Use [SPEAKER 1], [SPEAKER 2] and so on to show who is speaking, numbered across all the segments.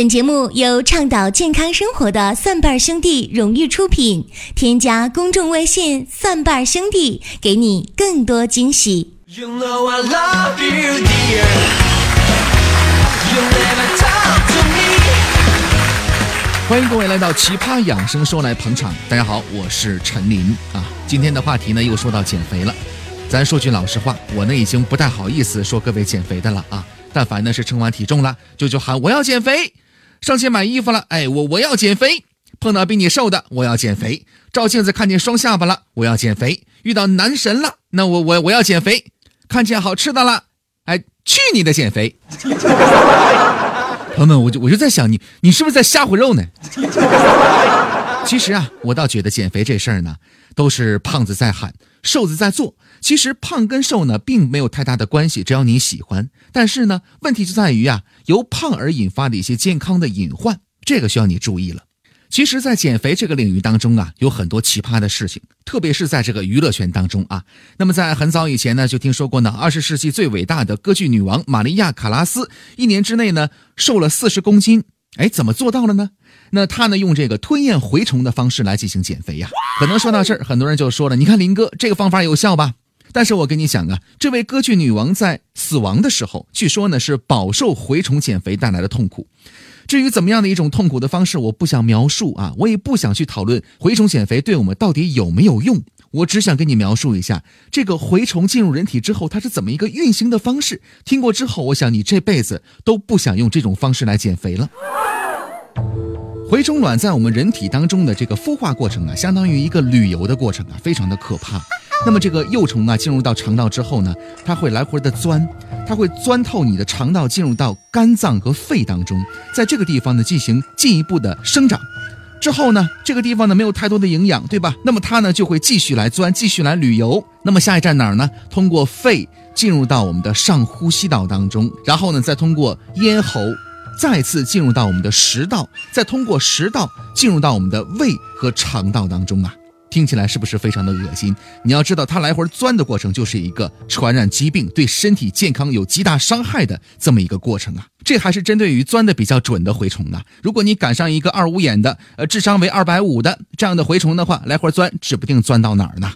[SPEAKER 1] 本节目由倡导健康生活的蒜瓣兄弟荣誉出品。添加公众微信“蒜瓣兄弟”，给你更多惊喜。You know I love you, dear.
[SPEAKER 2] You never talk to me. 欢迎各位来到奇葩养生说来捧场。大家好，我是陈林啊。今天的话题呢，又说到减肥了。咱说句老实话，我呢已经不太好意思说各位减肥的了啊。但凡呢是称完体重了，就就喊我要减肥。上街买衣服了，哎，我我要减肥。碰到比你瘦的，我要减肥。照镜子看见双下巴了，我要减肥。遇到男神了，那我我我要减肥。看见好吃的了，哎，去你的减肥！朋友们，我就我就在想，你你是不是在吓唬肉呢？其实啊，我倒觉得减肥这事儿呢，都是胖子在喊，瘦子在做。其实胖跟瘦呢，并没有太大的关系，只要你喜欢。但是呢，问题就在于啊，由胖而引发的一些健康的隐患，这个需要你注意了。其实，在减肥这个领域当中啊，有很多奇葩的事情，特别是在这个娱乐圈当中啊。那么，在很早以前呢，就听说过呢，二十世纪最伟大的歌剧女王玛利亚·卡拉斯，一年之内呢，瘦了四十公斤。哎，怎么做到了呢？那他呢，用这个吞咽蛔虫的方式来进行减肥呀。可能说到这儿，很多人就说了，你看林哥这个方法有效吧？但是我跟你讲啊，这位歌剧女王在死亡的时候，据说呢是饱受蛔虫减肥带来的痛苦。至于怎么样的一种痛苦的方式，我不想描述啊，我也不想去讨论蛔虫减肥对我们到底有没有用。我只想跟你描述一下这个蛔虫进入人体之后，它是怎么一个运行的方式。听过之后，我想你这辈子都不想用这种方式来减肥了。蛔虫卵在我们人体当中的这个孵化过程啊，相当于一个旅游的过程啊，非常的可怕。那么这个幼虫啊，进入到肠道之后呢，它会来回的钻，它会钻透你的肠道，进入到肝脏和肺当中，在这个地方呢进行进一步的生长。之后呢，这个地方呢没有太多的营养，对吧？那么它呢就会继续来钻，继续来旅游。那么下一站哪儿呢？通过肺进入到我们的上呼吸道当中，然后呢再通过咽喉，再次进入到我们的食道，再通过食道进入到我们的胃和肠道当中啊。听起来是不是非常的恶心？你要知道，它来回钻的过程就是一个传染疾病、对身体健康有极大伤害的这么一个过程啊！这还是针对于钻的比较准的蛔虫呢。如果你赶上一个二五眼的，呃，智商为二百五的这样的蛔虫的话，来回钻，指不定钻到哪儿呢。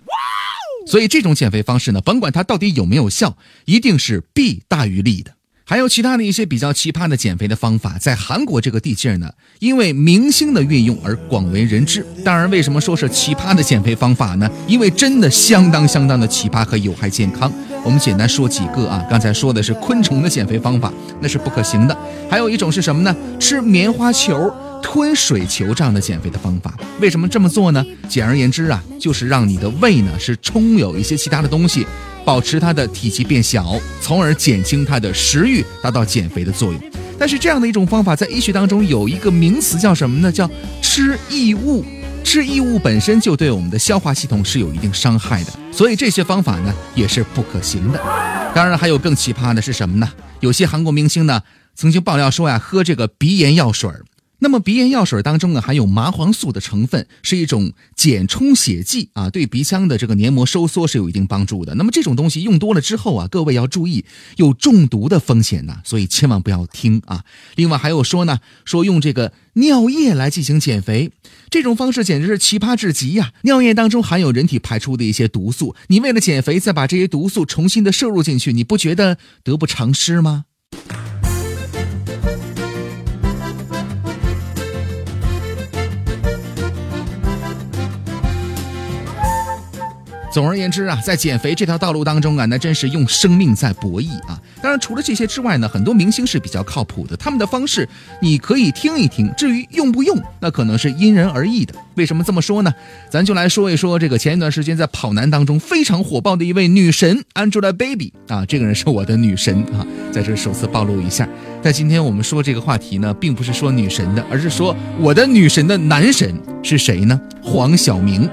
[SPEAKER 2] 所以这种减肥方式呢，甭管它到底有没有效，一定是弊大于利的。还有其他的一些比较奇葩的减肥的方法，在韩国这个地界儿呢，因为明星的运用而广为人知。当然，为什么说是奇葩的减肥方法呢？因为真的相当相当的奇葩和有害健康。我们简单说几个啊，刚才说的是昆虫的减肥方法，那是不可行的。还有一种是什么呢？吃棉花球、吞水球这样的减肥的方法。为什么这么做呢？简而言之啊，就是让你的胃呢是充有一些其他的东西。保持它的体积变小，从而减轻它的食欲，达到减肥的作用。但是这样的一种方法，在医学当中有一个名词叫什么呢？叫吃异物。吃异物本身就对我们的消化系统是有一定伤害的，所以这些方法呢也是不可行的。当然，还有更奇葩的是什么呢？有些韩国明星呢曾经爆料说呀，喝这个鼻炎药水儿。那么鼻炎药水当中呢，含有麻黄素的成分，是一种减充血剂啊，对鼻腔的这个黏膜收缩是有一定帮助的。那么这种东西用多了之后啊，各位要注意有中毒的风险呢，所以千万不要听啊。另外还有说呢，说用这个尿液来进行减肥，这种方式简直是奇葩至极呀！尿液当中含有人体排出的一些毒素，你为了减肥再把这些毒素重新的摄入进去，你不觉得得不偿失吗？总而言之啊，在减肥这条道路当中啊，那真是用生命在博弈啊！当然，除了这些之外呢，很多明星是比较靠谱的，他们的方式你可以听一听。至于用不用，那可能是因人而异的。为什么这么说呢？咱就来说一说这个前一段时间在跑男当中非常火爆的一位女神 Angelababy 啊，这个人是我的女神啊，在这首次暴露一下。但今天我们说这个话题呢，并不是说女神的，而是说我的女神的男神是谁呢？黄晓明。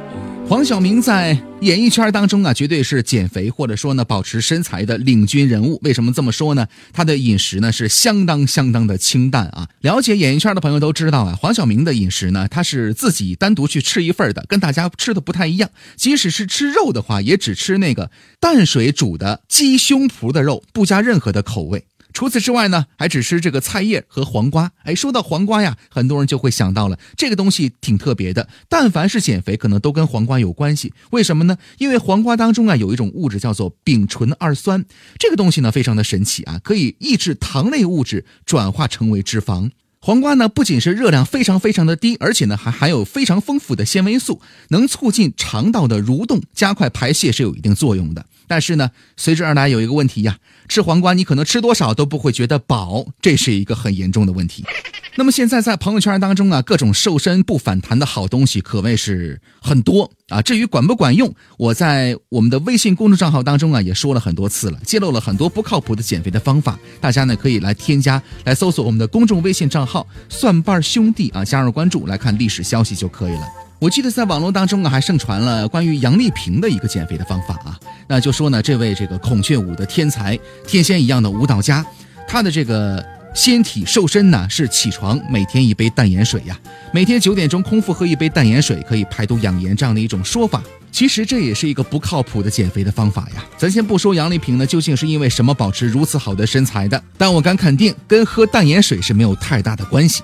[SPEAKER 2] 黄晓明在演艺圈当中啊，绝对是减肥或者说呢保持身材的领军人物。为什么这么说呢？他的饮食呢是相当相当的清淡啊。了解演艺圈的朋友都知道啊，黄晓明的饮食呢，他是自己单独去吃一份的，跟大家吃的不太一样。即使是吃肉的话，也只吃那个淡水煮的鸡胸脯的肉，不加任何的口味。除此之外呢，还只吃这个菜叶和黄瓜。哎，说到黄瓜呀，很多人就会想到了这个东西挺特别的。但凡是减肥，可能都跟黄瓜有关系。为什么呢？因为黄瓜当中啊有一种物质叫做丙醇二酸，这个东西呢非常的神奇啊，可以抑制糖类物质转化成为脂肪。黄瓜呢，不仅是热量非常非常的低，而且呢还含有非常丰富的纤维素，能促进肠道的蠕动，加快排泄是有一定作用的。但是呢，随之而来有一个问题呀，吃黄瓜你可能吃多少都不会觉得饱，这是一个很严重的问题。那么现在在朋友圈当中啊，各种瘦身不反弹的好东西可谓是很多啊。至于管不管用，我在我们的微信公众账号当中啊也说了很多次了，揭露了很多不靠谱的减肥的方法。大家呢可以来添加，来搜索我们的公众微信账号“蒜瓣兄弟”啊，加入关注来看历史消息就可以了。我记得在网络当中啊，还盛传了关于杨丽萍的一个减肥的方法啊。那就说呢，这位这个孔雀舞的天才、天仙一样的舞蹈家，他的这个纤体瘦身呢，是起床每天一杯淡盐水呀，每天九点钟空腹喝一杯淡盐水，可以排毒养颜这样的一种说法。其实这也是一个不靠谱的减肥的方法呀。咱先不说杨丽萍呢究竟是因为什么保持如此好的身材的，但我敢肯定，跟喝淡盐水是没有太大的关系。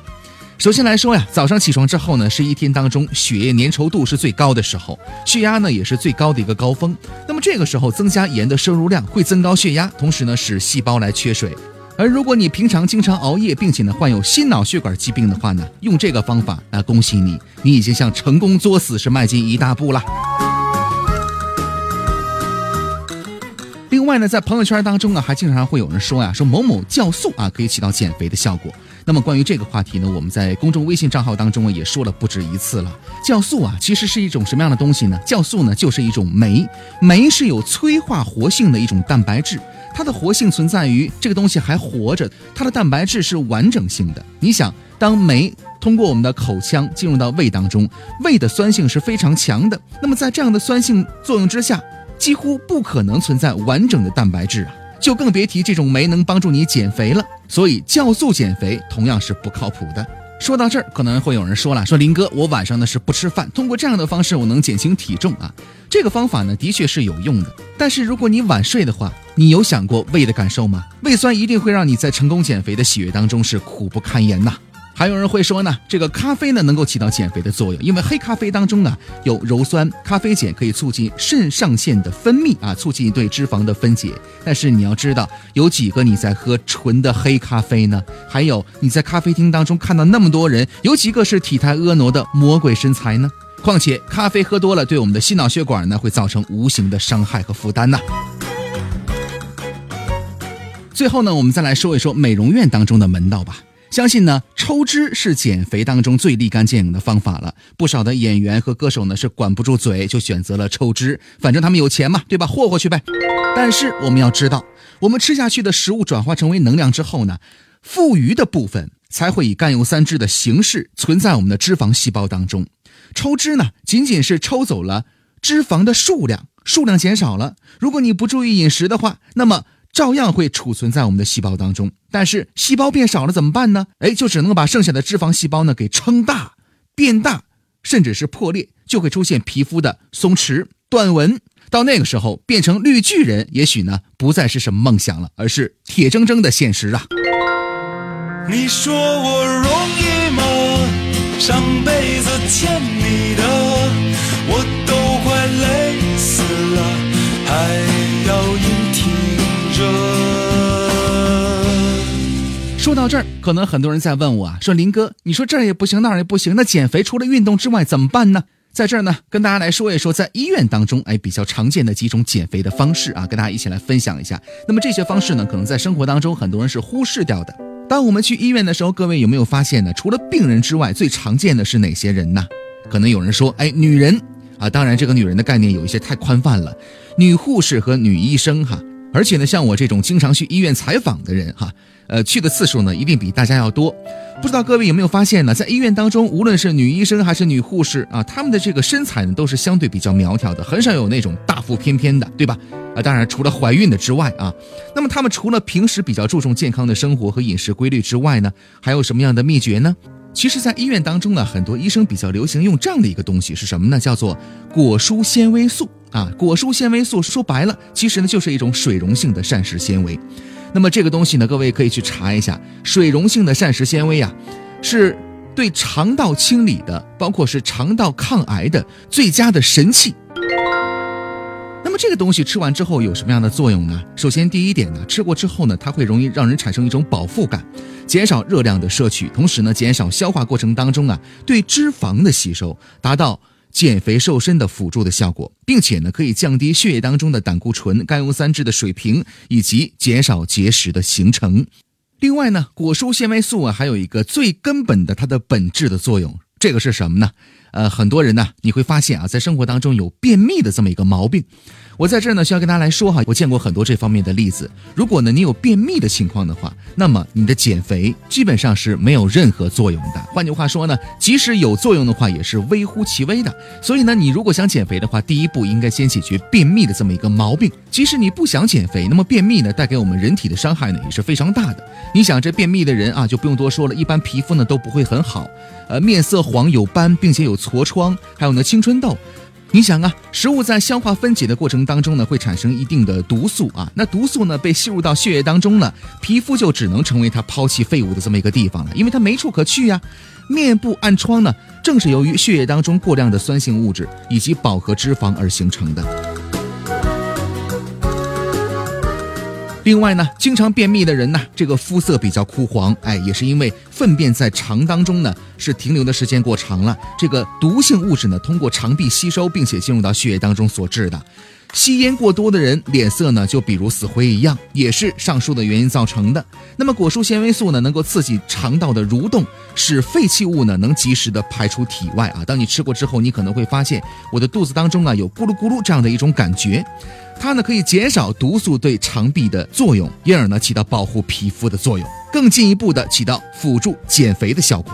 [SPEAKER 2] 首先来说呀，早上起床之后呢，是一天当中血液粘稠度是最高的时候，血压呢也是最高的一个高峰。那么这个时候增加盐的摄入量会增高血压，同时呢使细胞来缺水。而如果你平常经常熬夜，并且呢患有心脑血管疾病的话呢，用这个方法，那恭喜你，你已经向成功作死是迈进一大步了。另外呢，在朋友圈当中啊，还经常会有人说呀，说某某酵素啊可以起到减肥的效果。那么关于这个话题呢，我们在公众微信账号当中啊也说了不止一次了。酵素啊其实是一种什么样的东西呢？酵素呢就是一种酶，酶是有催化活性的一种蛋白质，它的活性存在于这个东西还活着，它的蛋白质是完整性的。你想，当酶通过我们的口腔进入到胃当中，胃的酸性是非常强的，那么在这样的酸性作用之下，几乎不可能存在完整的蛋白质啊。就更别提这种酶能帮助你减肥了。所以酵素减肥同样是不靠谱的。说到这儿，可能会有人说了：“说林哥，我晚上呢是不吃饭，通过这样的方式我能减轻体重啊。”这个方法呢的确是有用的。但是如果你晚睡的话，你有想过胃的感受吗？胃酸一定会让你在成功减肥的喜悦当中是苦不堪言呐。还有人会说呢，这个咖啡呢能够起到减肥的作用，因为黑咖啡当中呢有鞣酸，咖啡碱可以促进肾上腺的分泌啊，促进对脂肪的分解。但是你要知道，有几个你在喝纯的黑咖啡呢？还有你在咖啡厅当中看到那么多人，有几个是体态婀娜的魔鬼身材呢？况且咖啡喝多了，对我们的心脑血管呢会造成无形的伤害和负担呐。最后呢，我们再来说一说美容院当中的门道吧。相信呢，抽脂是减肥当中最立竿见影的方法了。不少的演员和歌手呢是管不住嘴，就选择了抽脂，反正他们有钱嘛，对吧？霍霍去呗。但是我们要知道，我们吃下去的食物转化成为能量之后呢，富余的部分才会以甘油三酯的形式存在我们的脂肪细胞当中。抽脂呢，仅仅是抽走了脂肪的数量，数量减少了。如果你不注意饮食的话，那么。照样会储存在我们的细胞当中，但是细胞变少了怎么办呢？哎，就只能把剩下的脂肪细胞呢给撑大、变大，甚至是破裂，就会出现皮肤的松弛、断纹。到那个时候，变成绿巨人，也许呢不再是什么梦想了，而是铁铮铮的现实啊！你说我容易吗？上辈子欠到这儿，可能很多人在问我啊，说林哥，你说这儿也不行，那儿也不行，那减肥除了运动之外怎么办呢？在这儿呢，跟大家来说一说，在医院当中，哎，比较常见的几种减肥的方式啊，跟大家一起来分享一下。那么这些方式呢，可能在生活当中很多人是忽视掉的。当我们去医院的时候，各位有没有发现呢？除了病人之外，最常见的是哪些人呢？可能有人说，哎，女人啊，当然这个女人的概念有一些太宽泛了，女护士和女医生哈。而且呢，像我这种经常去医院采访的人，哈，呃，去的次数呢，一定比大家要多。不知道各位有没有发现呢？在医院当中，无论是女医生还是女护士啊，她们的这个身材呢，都是相对比较苗条的，很少有那种大腹翩翩的，对吧？啊，当然除了怀孕的之外啊，那么她们除了平时比较注重健康的生活和饮食规律之外呢，还有什么样的秘诀呢？其实，在医院当中呢，很多医生比较流行用这样的一个东西，是什么呢？叫做果蔬纤维素啊。果蔬纤维素说白了，其实呢就是一种水溶性的膳食纤维。那么这个东西呢，各位可以去查一下，水溶性的膳食纤维啊，是对肠道清理的，包括是肠道抗癌的最佳的神器。那么这个东西吃完之后有什么样的作用呢？首先第一点呢，吃过之后呢，它会容易让人产生一种饱腹感，减少热量的摄取，同时呢，减少消化过程当中啊对脂肪的吸收，达到。减肥瘦身的辅助的效果，并且呢，可以降低血液当中的胆固醇、甘油三酯的水平，以及减少结石的形成。另外呢，果蔬纤维素啊，还有一个最根本的它的本质的作用，这个是什么呢？呃，很多人呢，你会发现啊，在生活当中有便秘的这么一个毛病。我在这儿呢，需要跟大家来说哈，我见过很多这方面的例子。如果呢你有便秘的情况的话，那么你的减肥基本上是没有任何作用的。换句话说呢，即使有作用的话，也是微乎其微的。所以呢，你如果想减肥的话，第一步应该先解决便秘的这么一个毛病。即使你不想减肥，那么便秘呢带给我们人体的伤害呢也是非常大的。你想这便秘的人啊，就不用多说了，一般皮肤呢都不会很好，呃，面色黄有斑，并且有痤疮，还有呢青春痘。你想啊，食物在消化分解的过程当中呢，会产生一定的毒素啊。那毒素呢被吸入到血液当中了，皮肤就只能成为它抛弃废物的这么一个地方了，因为它没处可去呀。面部暗疮呢，正是由于血液当中过量的酸性物质以及饱和脂肪而形成的。另外呢，经常便秘的人呢，这个肤色比较枯黄，哎，也是因为粪便在肠当中呢是停留的时间过长了，这个毒性物质呢通过肠壁吸收，并且进入到血液当中所致的。吸烟过多的人脸色呢就比如死灰一样，也是上述的原因造成的。那么果蔬纤维素呢能够刺激肠道的蠕动，使废弃物呢能及时的排出体外啊。当你吃过之后，你可能会发现我的肚子当中啊有咕噜咕噜这样的一种感觉。它呢可以减少毒素对肠壁的作用，因而呢起到保护皮肤的作用，更进一步的起到辅助减肥的效果。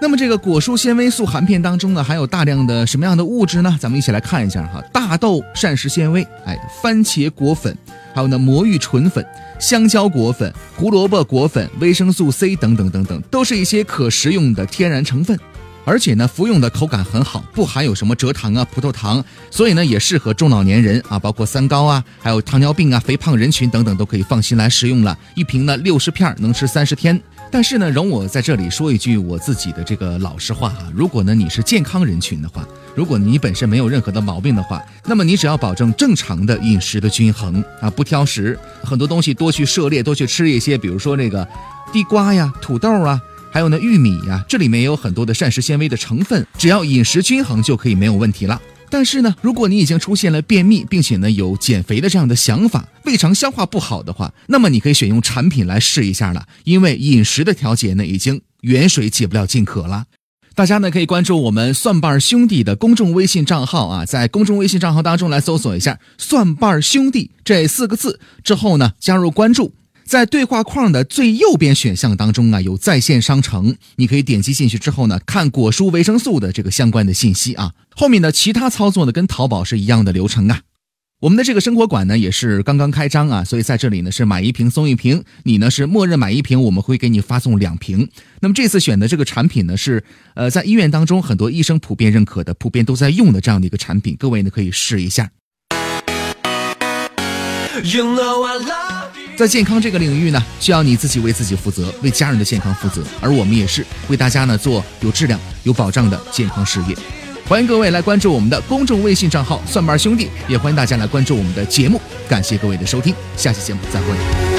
[SPEAKER 2] 那么这个果蔬纤维素含片当中呢，含有大量的什么样的物质呢？咱们一起来看一下哈，大豆膳食纤维，哎，番茄果粉，还有呢魔芋醇粉、香蕉果粉、胡萝卜果粉、维生素 C 等等等等，都是一些可食用的天然成分。而且呢，服用的口感很好，不含有什么蔗糖啊、葡萄糖，所以呢，也适合中老年人啊，包括三高啊，还有糖尿病啊、肥胖人群等等，都可以放心来食用了。一瓶呢六十片，能吃三十天。但是呢，容我在这里说一句我自己的这个老实话啊，如果呢你是健康人群的话，如果你本身没有任何的毛病的话，那么你只要保证正常的饮食的均衡啊，不挑食，很多东西多去涉猎，多去吃一些，比如说这个地瓜呀、土豆啊。还有呢，玉米呀，这里面也有很多的膳食纤维的成分，只要饮食均衡就可以没有问题了。但是呢，如果你已经出现了便秘，并且呢有减肥的这样的想法，胃肠消化不好的话，那么你可以选用产品来试一下了。因为饮食的调节呢，已经远水解不了近渴了。大家呢可以关注我们蒜瓣兄弟的公众微信账号啊，在公众微信账号当中来搜索一下“蒜瓣兄弟”这四个字之后呢，加入关注。在对话框的最右边选项当中啊，有在线商城，你可以点击进去之后呢，看果蔬维生素的这个相关的信息啊。后面的其他操作呢，跟淘宝是一样的流程啊。我们的这个生活馆呢，也是刚刚开张啊，所以在这里呢是买一瓶送一瓶，你呢是默认买一瓶，我们会给你发送两瓶。那么这次选的这个产品呢，是呃在医院当中很多医生普遍认可的、普遍都在用的这样的一个产品，各位呢可以试一下。You know I love 在健康这个领域呢，需要你自己为自己负责，为家人的健康负责，而我们也是为大家呢做有质量、有保障的健康事业。欢迎各位来关注我们的公众微信账号“蒜瓣兄弟”，也欢迎大家来关注我们的节目。感谢各位的收听，下期节目再会。